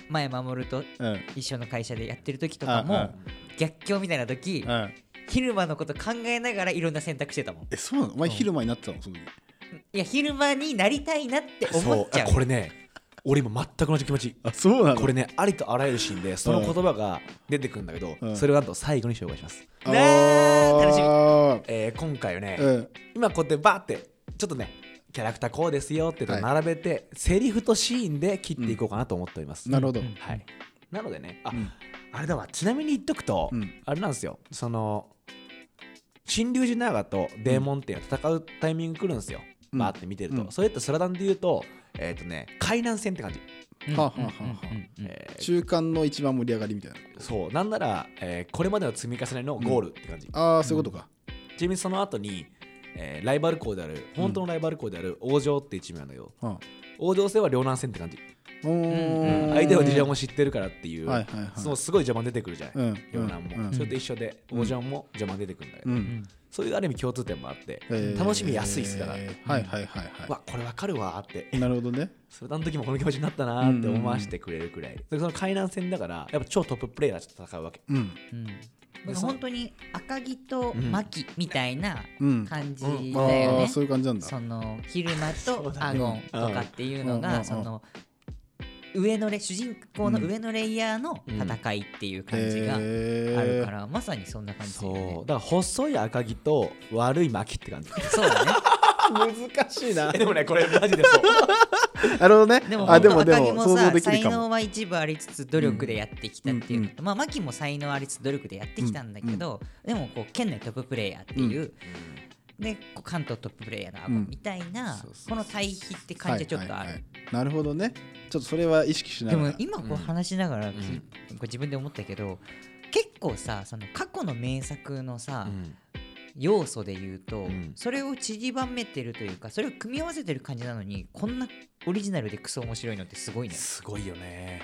S1: 前守と
S3: うん。
S1: 一緒の会社でやってる時とかも
S3: うんうん。
S1: 逆境みたいな時
S3: うん。
S1: 昼間のこと考えながらいろんな選択してたも。ん
S3: えそうなの？お前昼間になってたの？その時。
S1: いや昼間になりたいなって思っちゃう。
S2: あこれね俺今全く同じ気持ち。
S3: あそうなの？
S2: これねありとあらゆるシーンでその言葉が出てくるんだけど、
S3: うん。
S2: それをなんと最後に紹介します、
S3: あ
S1: ねえ楽しみ。
S3: ー。
S2: えー今回はね、
S3: うん。
S2: 今こうやってバーってちょっとねキャラクターこうですよっていうのを並べて、セリフとシーンで切っていこうかなと思っております、
S3: なるほど。
S1: うん。
S2: はい、なのでねあ、
S3: うん。
S2: あれだわ。ちなみに言っとくと、
S3: うん。
S2: あれなんですよ。その新龍寺長とデーモンっていうのは戦うタイミング来るんですよ、
S3: うん。
S2: バーって見てると、
S3: うん。
S2: それってスラダンで言うとえっ、とね海南戦って感じ、
S3: 中間の一番盛り上がりみたいな。
S2: そう。なんなら、えーこれまでの積み重ねのゴールって感じ、
S3: ああそういうことか。
S2: ちなみにその後に、えーライバル校である本当のライバル校である王城っていうチームなんだけど、
S3: はあ
S2: 王城戦は両南戦って感じ、相手の事情も知ってるからっていう、
S3: はいはいはい。
S2: そのすごい邪魔出てくるじゃない、
S3: うん。
S2: 両南も、
S3: うん。
S2: それと一緒で王城も邪魔出てくるんだけど、
S3: う
S1: うん。ん
S2: そういうある意味共通点もあって、
S3: えー。
S2: 楽しみやすいっすだから、
S3: はいはいはいは
S2: わこれわかるわーって。
S3: いなるほどね。
S2: それの時もこの気持ちになったなーって思わせてくれるくらい、でその海南戦だからやっぱ超トッププレイヤーと戦うわけ。
S3: うん
S1: 本当に赤城と
S2: うん。
S1: 牧みたいな
S3: うん。
S1: 感じ
S2: うん。
S1: だよね。
S3: ああ。そういう感じなんだ。
S1: その昼間とアゴンとかっていうの
S3: うん
S1: がその上のレ主人公の上のレイヤーの戦いっていう感じがあるからまさにそんな感じだよ
S2: そう。
S1: ね
S2: だから細い赤城と悪い牧って感じ。
S1: そうだね
S3: 難しいな。
S2: え でもねこれマジでそう。
S3: なるほどね。
S1: でも
S3: あでもでも想像
S1: もさ
S3: できるかも。
S1: 才能は一部ありつつ努力でやってきたっていう
S3: うん。
S1: まあ牧も才能ありつつ努力でやってきたんだけどでもこう県内トッププレイヤーっていうでこう関東トッププレイヤーのアゴンみたいなこの対比って感じはちょっとある。
S3: はいはいはいなるほどね。ちょっとそれは意識しな
S1: で
S3: がら。
S1: も今こう話しながらう自分で思ったけど結構さその過去の名作のさ、
S2: うん
S1: 要素で言うと、
S2: うん。
S1: それを散りばめてるというかそれを組み合わせてる感じなのにこんなオリジナルでクソ面白いのってすごいね。
S2: すごいよね。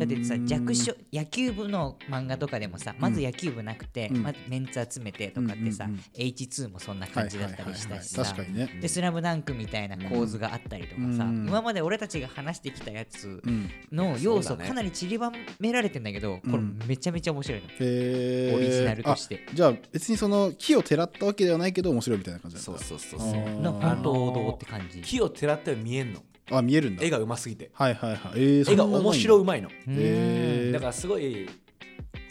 S1: だってさ弱小野球部の漫画とかでもさまず野球部なくて、
S3: うん。
S1: まずメンツ集めてとかってさ、
S3: うんうんうん
S1: H2 もそんな感じだったりしたしさ、
S3: 確かにね。
S1: で「スラムダンクみたいな構図があったりとかさ、
S3: うん。
S1: 今まで俺たちが話してきたやつ
S3: うん。
S1: の要素かなり散りばめられてんだけど、これ
S3: うん
S1: めちゃめちゃ面白いの、
S3: へー。
S1: オリジナルとして。
S3: あじゃあ別にその木をてらったわけではないけど面白いみたいな感じなんだ。
S2: そうそうそう
S3: あ
S2: そう。
S3: ー。
S1: の本当王道って感じ。
S2: 木をてらっては見えんの？
S3: あ見えるんだ。
S2: 絵がうますぎて。
S3: はいはいはい。えー、
S2: 絵が面白
S3: いう
S2: まいの。
S3: へー。
S2: だからすごい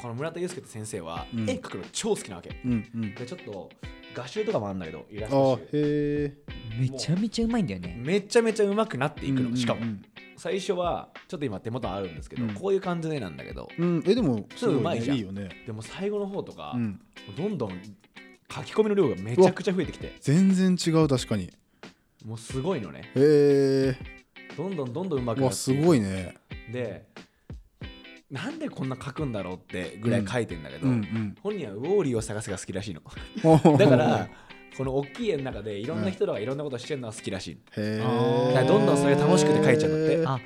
S2: この村田祐介って先生は
S3: うん。
S2: 絵描くの超好きなわけ。
S3: うんうん。
S2: でちょっと画集とかもあるんだけどイラス
S3: あ
S2: ト集。
S3: へえ
S1: めちゃめちゃうまいんだよね。
S2: めちゃめちゃ上手くなっていくのしかも。
S3: うん
S2: 最初はちょっと今手元あるんですけど
S3: うん。
S2: こういう感じの絵なんだけど。
S3: うん、うんえでもすごい,、ね、
S2: そううまいじゃん。
S3: いいよね。
S2: でも最後の方とか
S3: うん。
S2: どんどん書き込みの量がめちゃくちゃ増えてきて。
S3: 全然違う確かに
S2: もうすごいのね。
S3: へえ
S2: どんどんどんどん上手く
S3: うわす
S2: なっていく。
S3: ごいね。
S2: でなんでこんな書くんだろうってぐらい書いてんだけど、
S3: うん
S2: 本人はウォーリーを探すが好きらしいの。
S3: う ん
S2: だからこの大きい絵の中でいろんな人らがいろんなことしてるのが好きらしい、
S3: へ
S1: あー。
S3: え
S2: だからどんどんそれ楽しくて書いちゃうんだって。
S1: あ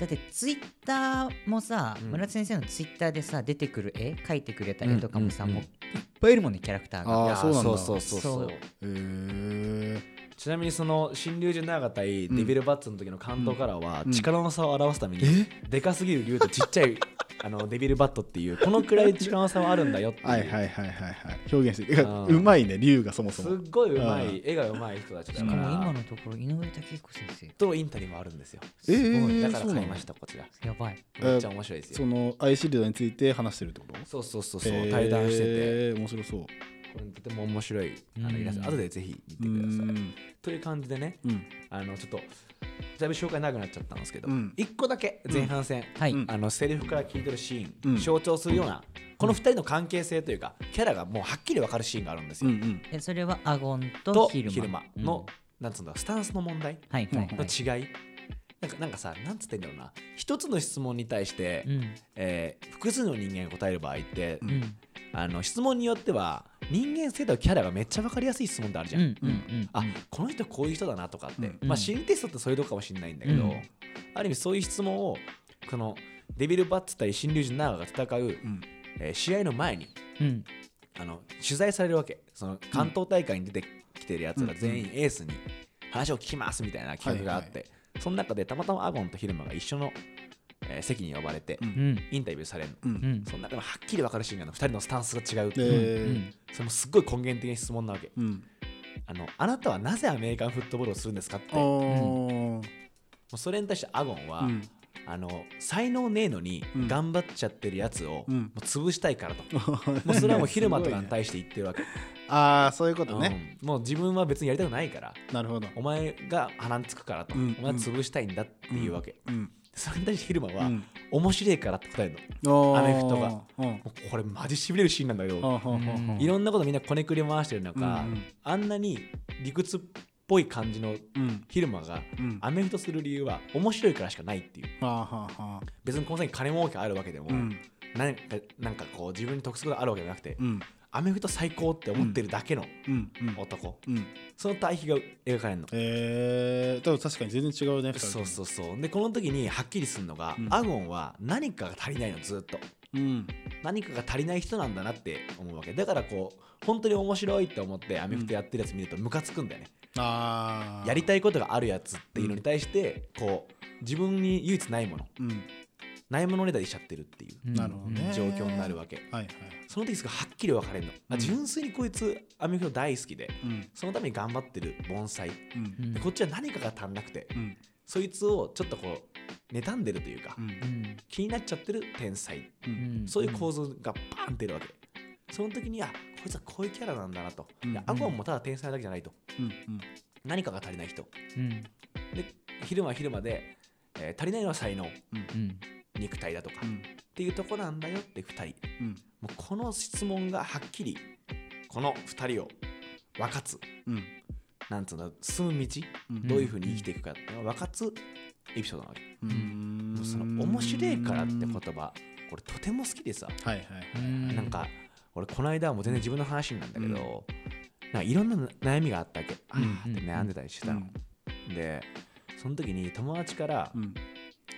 S1: だってツイッターもさ、
S2: うん。
S1: 村田先生のツイッターでさ出てくる絵描いてくれた絵とかもさ、
S2: うんうん
S1: もういっぱいいるもんねキャラクターが。
S3: あー
S2: いや
S3: そうなんだ。
S2: そうそうそうそう。
S1: そう。
S3: へえ
S2: ちなみにその新竜神長対デビルバッツの時の関東カラーは
S3: うん。
S2: 力の差を表すために
S3: え？
S2: でかすぎる竜とちっちゃい あのデビルバットっていうこのくらい力の差はあるんだよっていう。
S3: はいはいはいはいはい。表現してうまいね竜がそもそ
S2: す
S3: も
S2: っごいうま
S3: う
S2: い絵がうまい人たちだ
S1: しか
S2: ら。
S1: 今のところ井上武彦先生。
S2: とインタビューもあるんですよ。
S3: えー、
S2: だ。から買いましたこちら。
S1: やばい。
S2: めっちゃ面白いですよ。
S3: そのアイシールドについて話してるってこと？
S2: そうそうそうそう。対談してて。
S3: 面白そう
S2: とても面白いあのイラスト
S1: うん。
S2: 後でぜひ見
S3: う
S2: てください。
S3: ん
S2: という感じでね
S3: うん。
S2: あのちょっとだいぶ紹介長くなっちゃったんですけど、
S3: うん。
S2: 1個だけ前半戦、あのセリフから聞いてるシーン、
S3: うん。
S2: 象徴するようなこの2人の関係性というかキャラがもうはっきり分かるシーンがあるんですよ、
S3: うんうん。
S1: でそれはアゴンと
S2: と
S1: ヒルマ。
S2: 昼間の、なんつうんだスタンスの問題
S1: はいはい。はい、
S2: の違い、なんかなんかさなんつってんだろうな。一つの質問に対して、
S1: うん。
S2: えー複数の人間が答える場合って、あの質問によっては人間性とキャラがめっちゃ分かりやすい質問ってあるじゃん、
S1: うんうんうん
S2: あこの人こういう人だなとかって、
S3: うん
S2: まあ心理テストってそういうとこかもしれないんだけど、
S1: うん。
S2: ある意味そういう質問をこのデビルバッツ対新竜神長が戦う、
S3: うん。
S2: えー試合の前に
S1: うん。
S2: あの取材されるわけ。その関東大会に出てきてるやつら全員エースに話を聞きますみたいな企画があって、その中でたまたまアゴンとヒルマが一緒の、えー席に呼ばれて、
S3: うん。
S1: うん
S2: インタビューされるの、
S3: うん。
S1: うん。
S2: その中でもはっきり分かるシーンがあるの。2人のスタンスが違うって。
S3: で
S2: いう、
S1: うん。
S2: それもすっごい根源的な質問なわけ。
S3: うん。
S2: あのあなたはなぜアメリカンフットボールをするんですかって。
S3: あ
S2: も
S3: ー
S2: うそれに対してアゴンは、
S3: うん。
S2: あの才能ねえのに
S3: うん。
S2: 頑張っちゃってるやつを、
S3: うん。
S2: もう潰したいからと、もうそれはもう昼間とかに対して言ってるわけ、
S3: ああそういうことね。
S2: うん。もう自分は別にやりたくないから
S3: なるほど。
S2: お前が鼻につくからと、
S3: うん。
S2: お前は潰したいんだっていうわけ、
S3: うん
S2: それに対して昼間は、
S3: うん。
S2: 面白いからって答えるの。
S3: ア
S2: アメフトが。これマジしびれるシーンなんだけど、
S3: はあはあはあはあ
S2: いろんなことみんなこねくり回してる中、あんなに理屈っぽい感じの
S3: うん。
S2: 昼間が
S3: うん。
S2: アメフトする理由は面白いからしかないっていう。別にこの先金儲けあるわけでも、
S3: うん。
S2: なんかなんかこう自分に得することがあるわけじゃなくて、
S3: うん
S2: アメフト最高って思ってるだけの
S3: うんうん
S2: 男、
S3: うん。
S2: その対比が描かれるの。
S3: えー、確かに全然違うね
S2: そうそうそう。でこの時にはっきりするのが、
S3: うん。
S2: アゴンは何かが足りないのずっと。
S3: うん。
S2: 何かが足りない人なんだなって思うわけ。だからこう本当に面白いって思ってアメフトやってるやつ見るとムカつくんだよね、
S3: ああ
S2: やりたいことがあるやつっていうのに対してこう自分に唯一ないもの。
S3: うん
S2: ないものねだりしちゃってるっていう状況になるわけ、
S3: はいはい。
S2: その時すごいはっきり分かれるの、あ
S3: うん。
S2: 純粋にこいつアメフト大好きで
S3: うん。
S2: そのために頑張ってる盆栽。でこっちは何かが足んなくて
S3: うん。
S2: そいつをちょっとこう妬んでるというか、気になっちゃってる天才。そういう構図がバーンって出るわけ。その時にあこいつはこういうキャラなんだなと、アゴンもただ天才だけじゃないと。
S3: うん。
S2: 何かが足りない人。
S1: うん。
S2: で昼間は昼間で、えー足りないのは才能。
S1: うん
S2: 肉体だとか、っ
S3: うん。
S2: ていうとこなんだよって2人。
S3: うん。
S2: もうこの質問がはっきりこの2人を分かつ
S3: うん。
S2: なんつうの進む道、
S3: うん。
S2: どういうふうに生きていくかって分かつエピソードなわけ、
S3: うん。
S2: もうその面白いからって言葉これとても好きでさ、
S3: はいはいはい
S1: うん
S2: なんか俺この間はもう全然自分の話なんだけど、なんかいろんな悩みがあったわけ、あ
S3: うん
S2: ーって悩んでたりしてたの、でその時に友達から
S3: うん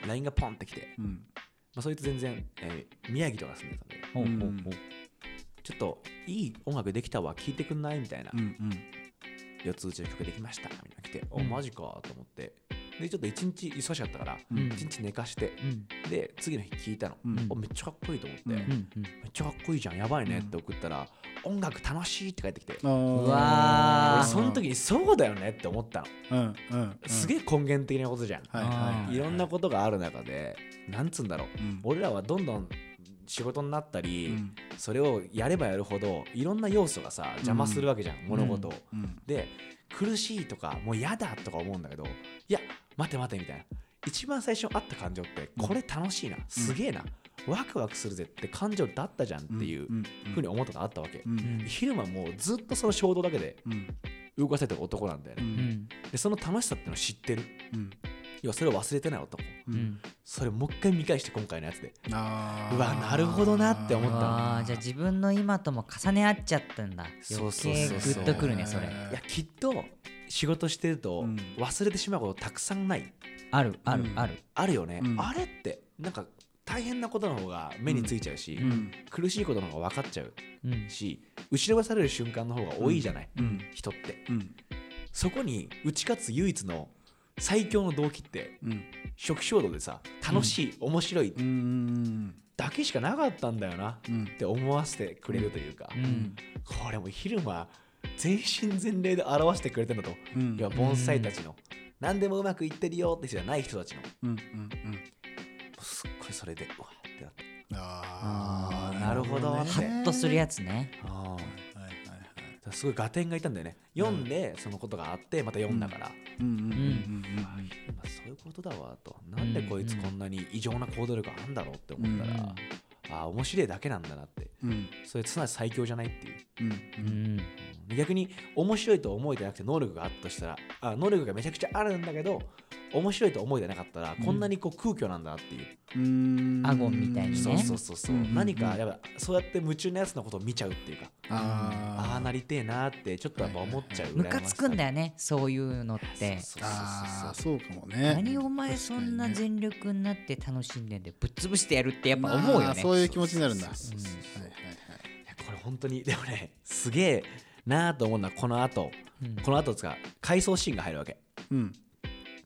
S2: LINE がポンってきて、
S3: うん。
S2: まあ、そいつ全然、えー宮城とか住んでたんで。
S1: ほうほうほう。
S2: ちょっといい音楽できたわ聴いてくんない？みたいな、
S3: うんうん。
S2: 四つ打ちの曲できましたみたいな来て、お
S1: うん。
S2: マジかと思ってでちょっと一日忙しかったから
S3: うん。
S2: 一日寝かして
S1: うん。
S2: で次の日聞いたの、めっちゃかっこいいと思って、めっちゃかっこいいじゃんやばいねって送ったら、音楽楽しいって返ってきて、
S1: うわ
S2: その時にそうだよねって思ったの、すげえ根源的なことじゃん、
S3: はい
S2: ろんなことがある中でなんつうんだろう、
S3: うん。
S2: 俺らはどんどん仕事になったり、
S3: うん。
S2: それをやればやるほどいろんな要素がさ邪魔するわけじゃん、物事を、
S3: うん。
S2: で苦しいとかもう嫌だとか思うんだけどいや待て待てみたいな。一番最初あった感情ってこれ楽しいな、すげえなワクワクするぜって感情だったじゃんっていう
S3: うん。
S2: ふうに思ったのがあったわけ、
S3: うん。うん。
S2: 昼間もうずっとその衝動だけで
S3: うん。
S2: 動かせてる男なんだよね、
S3: うん。
S1: うん
S2: でその楽しさっていうのを知ってる。
S3: うん。
S2: 要はそれを忘れてない男。それもう一回見返して今回のやつで。うわなるほどなって思った
S1: じゃあ自分の今とも重ね合っちゃったんだ。
S2: そう
S1: 余
S2: そうそうそう。
S1: 計グッとくるねそれ。
S2: いやきっと仕事してると
S3: うん。
S2: 忘れてしまうことたくさんない。
S1: あるある
S3: うん。
S1: ある。
S2: あるよね、
S3: うん。
S2: あれってなんか大変なことの方が目についちゃうし、
S3: うん。
S2: 苦しいことの方が分かっちゃう
S1: うん。
S2: し後ろがされる瞬間の方が多いじゃない、
S3: うん。
S2: 人って。
S3: うん。
S2: そこに打ち勝つ唯一の最強の動機って
S3: うん。
S2: 初期衝動でさ楽しい、面白い
S3: うん。
S2: だけしかなかったんだよなっ
S3: うん。
S2: て思わせてくれるというか、
S1: うん。
S2: これも昼間全身全霊で表してくれてるんだと、
S3: うん。
S2: いや盆栽たちの、何でもうまくいってるよって人じゃない人たちの。
S3: うんうん
S2: すっごいそれでうわってなって。
S3: あ
S2: あーなるほど
S3: ね。
S1: ハッとするやつね。
S2: あー。
S3: はいはいはい
S2: だからすごい合点がいたんだよね。読んでそのことがあってまた読んだから、
S3: うんうんうんうん
S2: あ今そういうことだわと。なんでこいつこんなに異常な行動力あるんだろうって思ったら、ああ面白いだけなんだなって。
S3: うん。うん
S2: それすなわち最強じゃないっていう。
S3: うん。
S1: うん。
S2: で逆に面白いと思えてなくて能力があったとしたらあ能力がめちゃくちゃあるんだけど面白いと思えてなかったら、こんなにこう空虚なんだなっていう、
S3: うん。
S1: アゴンみたいにね。
S2: そうそうそうそう、
S3: うん。
S2: 何かやっぱそうやって夢中なやつのことを見ちゃうっていうか。あなりてえなってちょっとやっぱ思っちゃう
S1: ムカつくんだ
S2: よ
S1: よねそういうのって。
S3: あー
S2: そう
S3: かもね。
S1: 何お前そんな全力になって楽しんでんでぶっ潰してやるってやっぱ思うよね。
S3: そういう気持ちになるんだ。
S2: これ本当にでもねすげえなーと思うのはこの後、
S1: うん。
S2: この後ですか回想シーンが入るわけ。
S3: うん。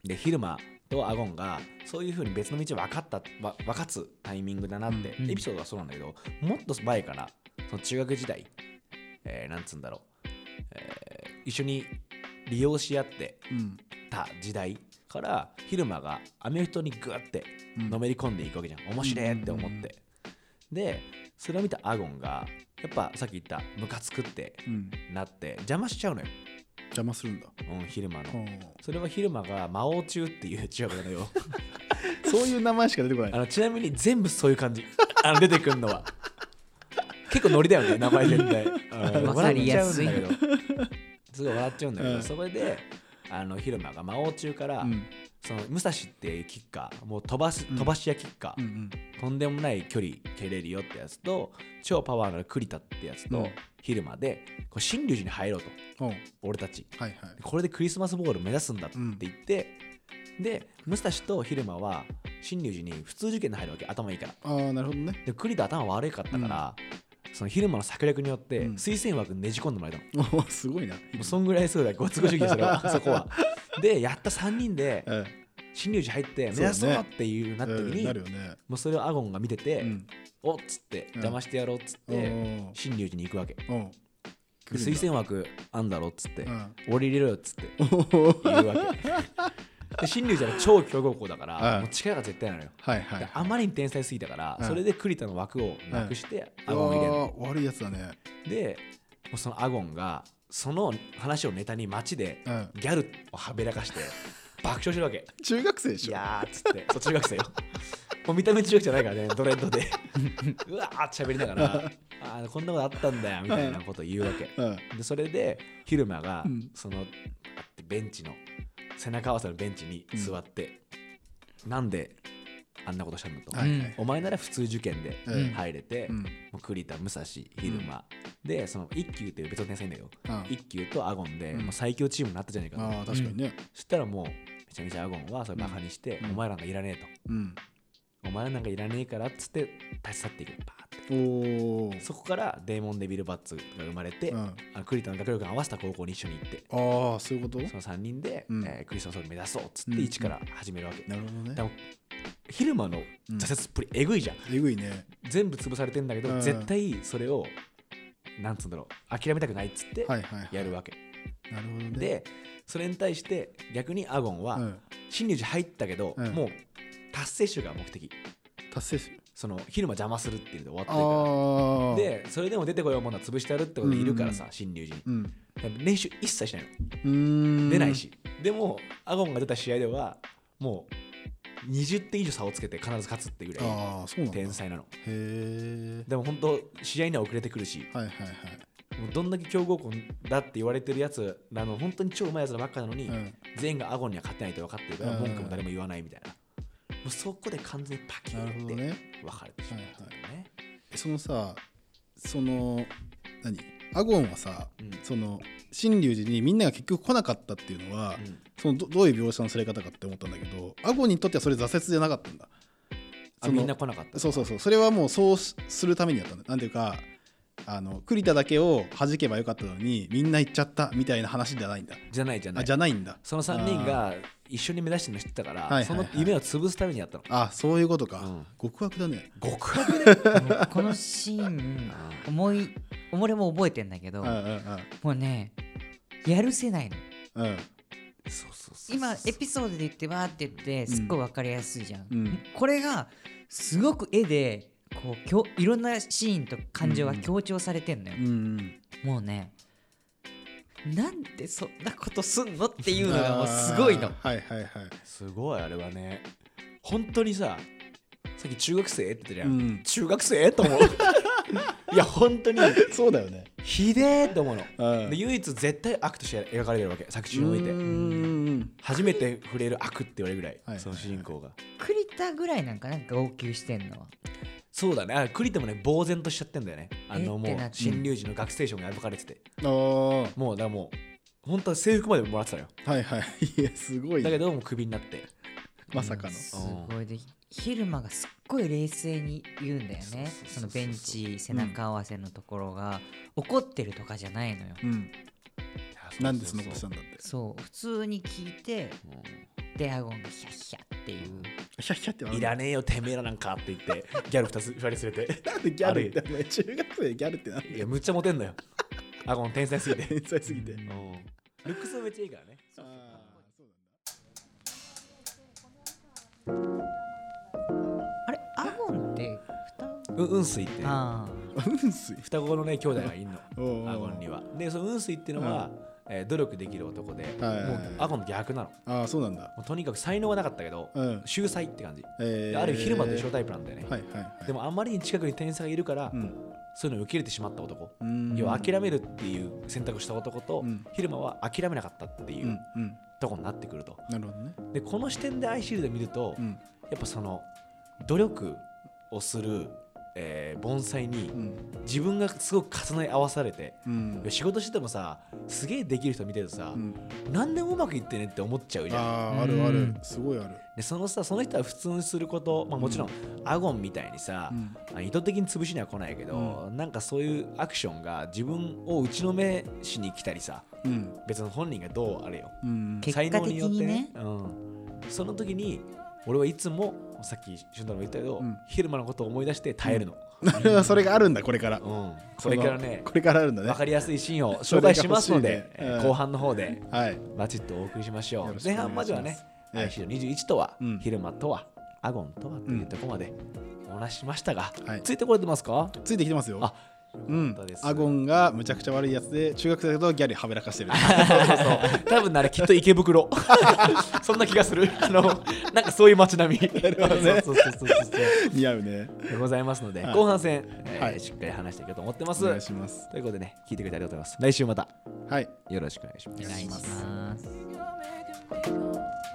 S2: で昼間とアゴンがそういう風に別の道分かったわ分かつタイミングだなって、
S1: うん。
S2: エピソードはそうなんだけどもっと前からその中学時代、えーなんつうんだろう、えー一緒に利用し合って
S3: うん
S2: た時代から昼間がアメフトにグッて
S3: うん。
S2: のめり込んでいくわけじゃん。面白いって思って、でそれを見たアゴンがやっぱさっき言ったムカつくって
S3: うん。
S2: なって邪魔しちゃうのよ、
S3: 邪魔するんだ。
S2: うん、昼間の。それは昼間が魔王中っていう中学なのよ。
S3: そういう名前しか出てこない。
S2: あのちなみに全部そういう感じ。あの出てくるのは結構ノリだよね名前絶対あの
S1: わかりやすい。
S2: すごい笑っちゃうんだけど、
S3: うん。
S2: そこであの昼間が魔王中から、
S3: うん。
S2: その武蔵っていうキッカーもう飛ばす
S3: うん。
S2: 飛ばし屋キッカー、
S3: うん
S2: とんでもない距離蹴れるよってやつと超パワーのある栗田ってやつと、
S3: うん。
S2: 昼間でこう新龍寺に入ろうと。
S3: ほう
S2: 俺たち。
S3: はいはい。
S2: これでクリスマスボール目指すんだって言って、で武蔵と昼間は新龍寺に普通受験で入るわけ。頭いいから。
S3: ああなるほどね。
S2: で栗田頭悪かったから、その昼間の策略によって
S3: うん。
S2: 推薦枠にねじ込んでもらえたの、
S3: おーすごいな。
S2: もうそんぐらいすごいご都合主義それはそこは。でやった3人で
S3: うん
S2: 新龍寺入って目指そうっていうなった時に、もうそれをアゴンが見てて、
S3: うん。
S2: おっつって邪魔してやろうっつって、新龍寺に行くわけ。推薦枠あんだろっつって、
S3: うん。
S2: 俺入れろよっつって言うわけで新龍寺は超強豪校だから、
S3: うん。
S2: もう力が絶対なのよ、
S3: はいはい
S2: であまりに天才すぎたから、
S3: うん。
S2: それで栗田の枠をなくして、
S3: う
S2: アゴンを入れる
S3: 悪いやつだね。
S2: でもうそのアゴンがその話をネタに街で
S3: うん。
S2: ギャルをはべらかして 爆笑してるわけ。
S3: 中学生でしょ？
S2: いやーっつって。そう中学生よ。もう見た目中学じゃないからねドレッドで。うわーって喋りながらあーこんなことあったんだよみたいなことを言うわけ。
S3: うん。
S2: でそれで昼間が
S3: うん。
S2: そのベンチの背中合わせのベンチに座って、なんであんなことしたんだと、
S3: はい
S1: うん
S2: お前なら普通受験で
S3: うん。
S2: 入れて、
S3: うん。
S2: もう栗田武蔵昼間、でその一級っていう別の天才いんだよ。
S3: あ
S2: 一級とアゴンで、
S3: うん。
S2: もう最強チームになったじゃないかと、
S3: あー確かにね。
S2: そしたらもうめちゃめちゃアゴンはそれバカにして、
S3: うん。
S2: お前らなんかいらねえと
S3: うん。
S2: お前らなんかいらねえからっつって立ち去っていく。バーって
S3: おお
S2: そこからデーモン・デビル・バッツが生まれて、
S3: うん。
S2: あの栗田の学力に合わせた高校に一緒に行って
S3: ああそういうこと？
S2: その3人で、
S3: うん。
S2: えークリスマスを目指そうっつっ
S3: うん
S2: て一から始めるわけ、
S3: なるほどね。
S2: でも昼間の挫折っぷりえぐいじゃん、
S3: えぐいね。
S2: 全部潰されてんだけど、
S3: うん。
S2: 絶対それをなんつうんだろう諦めたくないっつって
S3: はいはいはい。
S2: やるわけ、
S3: なるほどね。
S2: でそれに対して逆にアゴンは、
S3: うん。
S2: 新入寺入ったけど、
S3: うん。
S2: もう達成集が目的。
S3: 達成する
S2: その昼間邪魔するっていうので終わってるから。でそれでも出てこようものは潰してやるってことでいるからさ、
S3: うん。
S2: 新入寺に
S3: うん。
S2: 練習一切しないの。出ないし、でもアゴンが出た試合ではもう20点以上差をつけて必ず勝つっていうぐらい天才なの。
S3: え
S2: でも本当試合には遅れてくるし。
S3: はいはいはい。
S2: もうどんだけ強豪校だって言われてるやつらの本当に超うまいやつらばっかなのに、
S3: うん。
S2: 全員がアゴンには勝てないと分かってるから
S3: うん。
S2: 文句も誰も言わないみたいな、もうそこで完全にパキッて分かれてしまったんだよね、
S3: えそのさその何？アゴンはさ
S2: うん。
S3: その新龍寺にみんなが結局来なかったっていうのは、
S2: うん。
S3: そのどどういう描写のされ方かって思ったんだけどアゴンにとってはそれ挫折じゃなかったんだ。その
S2: あみんな来なかった
S3: そうそうそう。それはもうそうしするためにやったんだ。なんていうかあの栗田だけを弾けばよかったのにみんな行っちゃったみたいな話じゃないんだ。
S2: じゃないじゃない。
S3: あじゃないんだ。
S2: その3人が一緒に目指してるの知ってたから、
S3: はいはい。はい
S2: その夢を潰すためにやったの。
S3: あそういうことか、
S2: うん。
S3: 極悪だね。
S2: 極悪だよ。
S1: も うこのシーン思い俺も覚えてんだけど
S3: うんうん
S1: もうねやるせないの。
S3: うん。うん
S2: そうそうそう。
S1: 今エピソードで言ってわーって言ってすっごい分かりやすいじゃん、
S3: うん。
S1: これがすごく絵でこうきょいろんなシーンと感情が強調されてんのよ、
S3: うんうん。
S1: もうねなんでそんなことすんのっていうのがもうすごいの。
S3: あーはいはいはい。
S2: すごいあれはね。本当にささっき中学生って言ったじゃん、
S3: うん。
S2: 中学生と思う。いや本当に。
S3: そうだよね。
S2: ひでーと思うの。
S3: うん。
S2: で唯一絶対悪として描かれてるわけ作中において。
S3: うーん
S2: 初めて触れる悪って言われるぐらい、
S3: はい
S2: その主人公が。
S1: 栗田ぐらいなんかなんか号泣してんのは
S2: そうだね。あ栗田もね呆然としちゃってんだよね。あのもう新龍寺の学生賞が破かれてて、
S3: あー。
S2: もうだからもう本当は制服までもらってたのよ。
S3: はいはい。いやすごい
S2: だけどもうクビになって。
S3: まさかの。
S1: すごい。で昼間がすっごい冷静に言うんだよね。
S2: そ
S1: のベンチ背中合わせのところが、怒ってるとかじゃないのよ。
S3: うん。なんでそんなことした
S2: ん
S3: んだって？
S1: そう。普通に聞いてでアゴンがヒャッヒャっていう。
S3: ヒャッヒャって
S2: いらねえよてめえらなんかって言ってギャル2つ2人連れて。
S3: なんでギャルって。お前中学生でギャルってなん
S2: いやむっちゃモテんのよ。アゴン天才すぎて。
S3: 天才すぎて。
S2: うん。ルックスもめっちゃいいからね。
S3: あーそうなんだ。
S1: あれアゴンって
S2: う雲水って。ね
S1: あ
S3: うんすい。
S2: 双子のね兄弟がいんの。アゴンには。でその雲水っていうのは、えー努力できる男で、
S3: はい。はいはい
S2: もうアゴンの逆なの。
S3: ああそうなんだ。
S2: もうとにかく才能はなかったけど、
S3: うん。
S2: 秀才って感じ、
S3: えー。
S2: である昼間と一緒タイプなんだよね、
S3: はいはいはい。
S2: でもあまりに近くに天才がいるから、
S3: うん。
S2: そういうのを受け入れてしまった男、
S3: うん。
S2: 要は諦めるっていう選択をした男と、
S3: うん。
S2: 昼間は諦めなかったっていうとこになってくると。
S3: なるほどね。
S2: でこの視点でアイシールド見ると、
S3: うん。
S2: やっぱその努力をする、えー盆栽に
S3: うん。
S2: 自分がすごく重ね合わされて
S3: うん。
S2: 仕事しててもさすげえできる人見てるとさ、
S3: うん。
S2: 何でもうまくいってねって思っちゃうじゃん。
S3: あああるある。すごいある。
S2: でそのさその人は普通にすること、まあ、もちろん、アゴンみたいにさ、
S3: うん。
S2: あ意図的に潰しには来ないけど、なんかそういうアクションが自分を打ちのめしに来たりさ
S3: うん。
S2: 別に本人がどうあれよ
S3: うん。
S1: 結果的にね
S2: うん、その時に俺はいつもさっき俊太郎も言ったけど、
S3: うん。
S2: 昼間のことを思い出して耐えるの、
S3: なるほどそれがあるんだこれから。
S2: うん。これからね
S3: これからあるんだね。
S2: 分かりやすいシーンを 紹介しますので、
S3: ね。
S2: 後半の方で
S3: はい。
S2: バチッとお送りしましょう。前半まではね
S3: ええ。
S2: IC の21とは、
S3: うん。
S2: 昼間とはアゴンとはというところまでお話ししましたが、
S3: はい。
S2: ついてこれてますか？
S3: ついてきてますよ。
S2: あ
S3: うん。アゴンがむちゃくちゃ悪いやつで中学生だとギャルはべらかしてる。
S2: そうそうそう。多分あれきっと池袋。そんな気がする。あのなんかそういう街並み。そうそうそうそうそう。
S3: 似合うね。
S2: でございますので、
S3: はい。
S2: 後半戦、えー
S3: はい。
S2: しっかり話していこうと思ってます。
S3: お願いします。
S2: ということでね聞いてくれてありがとうございます。来週また。
S3: はい。
S2: よろしくお願いします。
S1: お願いします